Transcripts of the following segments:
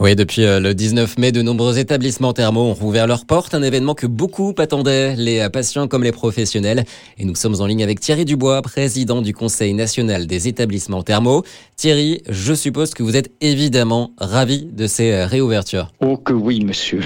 Oui, depuis euh, le 19 mai, de nombreux établissements thermaux ont rouvert leurs portes, un événement que beaucoup attendaient, les patients comme les professionnels. Et nous sommes en ligne avec Thierry Dubois, président du Conseil national des établissements thermaux. Thierry, je suppose que vous êtes évidemment ravi de ces euh, réouvertures. Oh que oui, monsieur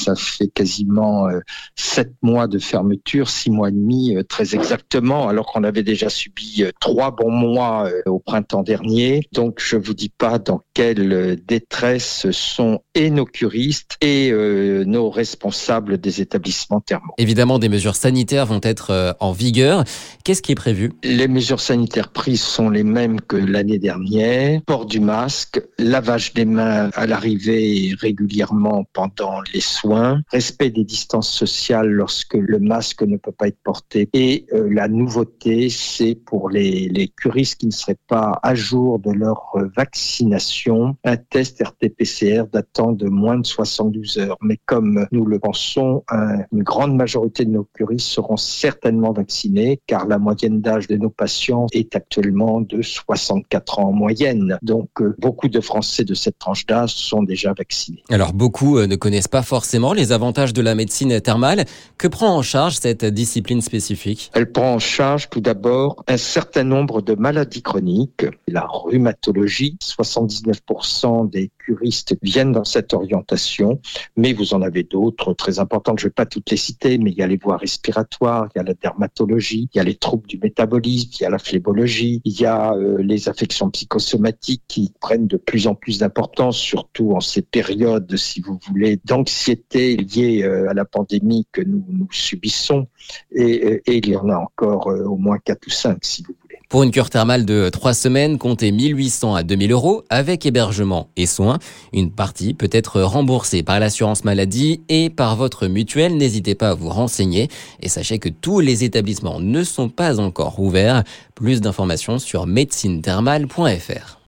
ça fait quasiment euh, sept mois de fermeture, six mois et demi euh, très exactement, alors qu'on avait déjà subi euh, trois bons mois au printemps dernier. Donc je vous dis pas dans quelle détresse sont et nos curistes et nos responsables des établissements thermaux. Évidemment, des mesures sanitaires vont être en vigueur. Qu'est-ce qui est prévu? Les mesures sanitaires prises sont les mêmes que l'année dernière. Port du masque, lavage des mains à l'arrivée régulièrement pendant les soins respect des distances sociales lorsque le masque ne peut pas être porté. Et euh, la nouveauté, c'est pour les, curistes qui ne seraient pas à jour de leur euh, vaccination, un test RT-PCR datant de moins de 72 heures. Mais comme nous le pensons, une grande majorité de nos curistes seront certainement vaccinés, car la moyenne d'âge de nos patients est actuellement de 64 ans en moyenne. Donc euh, beaucoup de Français de cette tranche d'âge sont déjà vaccinés. Alors beaucoup ne connaissent pas forcément les avantages de la médecine thermale. Que prend en charge cette discipline spécifique? Elle prend en charge tout d'abord un certain nombre de maladies chroniques, la rhumatologie, 79% des curistes viennent dans cette orientation, mais vous en avez d'autres très importantes, je ne vais pas toutes les citer, mais il y a les voies respiratoires, il y a la dermatologie, il y a les troubles du métabolisme, il y a la phlébologie, il y a euh, les affections psychosomatiques qui prennent de plus en plus d'importance, surtout en ces périodes, si vous voulez, d'anxiété liées euh, à la pandémie que nous, subissons. Et, et, il y en a encore euh, au moins 4 ou 5, si vous voulez. Pour une cure thermale de 3 semaines, comptez 1800 à 2000 euros avec hébergement et soins. Une partie peut être remboursée par l'assurance maladie et par votre mutuelle. N'hésitez pas à vous renseigner et sachez que tous les établissements ne sont pas encore ouverts. Plus d'informations sur médecinethermale.fr.